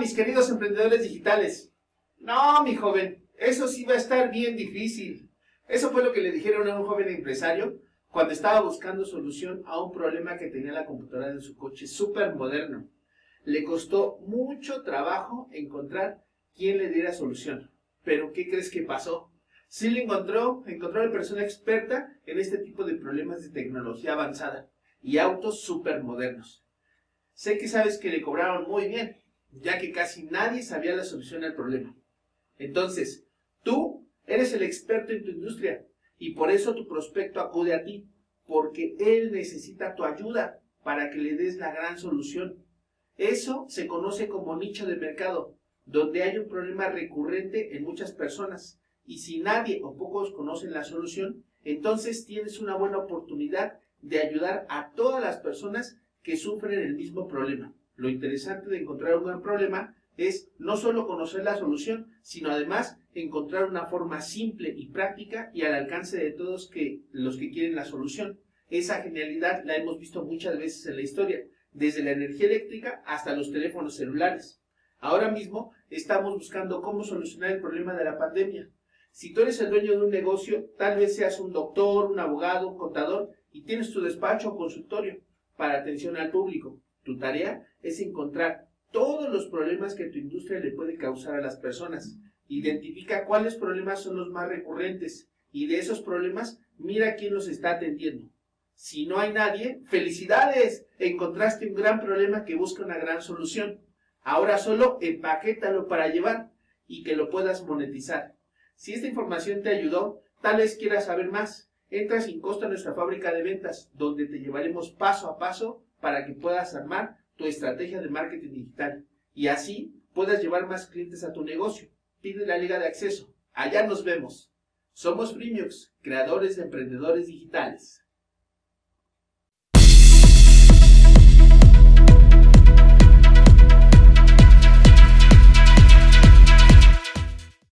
Mis queridos emprendedores digitales. No, mi joven, eso sí va a estar bien difícil. Eso fue lo que le dijeron a un joven empresario cuando estaba buscando solución a un problema que tenía la computadora de su coche súper moderno. Le costó mucho trabajo encontrar quién le diera solución. Pero ¿qué crees que pasó? Sí le encontró, encontró a la persona experta en este tipo de problemas de tecnología avanzada y autos súper modernos. Sé que sabes que le cobraron muy bien, ya que casi nadie sabía la solución al problema. Entonces, tú eres el experto en tu industria y por eso tu prospecto acude a ti, porque él necesita tu ayuda para que le des la gran solución. Eso se conoce como nicho de mercado, donde hay un problema recurrente en muchas personas y si nadie o pocos conocen la solución, entonces tienes una buena oportunidad de ayudar a todas las personas que sufren el mismo problema. Lo interesante de encontrar un buen problema es no solo conocer la solución, sino además encontrar una forma simple y práctica y al alcance de todos los que quieren la solución. Esa genialidad la hemos visto muchas veces en la historia, desde la energía eléctrica hasta los teléfonos celulares. Ahora mismo estamos buscando cómo solucionar el problema de la pandemia. Si tú eres el dueño de un negocio, tal vez seas un doctor, un abogado, un contador y tienes tu despacho o consultorio para atención al público. Tu tarea es encontrar todos los problemas que tu industria le puede causar a las personas. Identifica cuáles problemas son los más recurrentes y de esos problemas mira quién los está atendiendo. Si no hay nadie, felicidades, encontraste un gran problema que busca una gran solución. Ahora solo empaquétalo para llevar y que lo puedas monetizar. Si esta información te ayudó, tal vez quieras saber más. Entra sin costo a nuestra fábrica de ventas, donde te llevaremos paso a paso para que puedas armar tu estrategia de marketing digital y así puedas llevar más clientes a tu negocio. Pide la liga de acceso. Allá nos vemos. Somos Premiux, creadores de emprendedores digitales.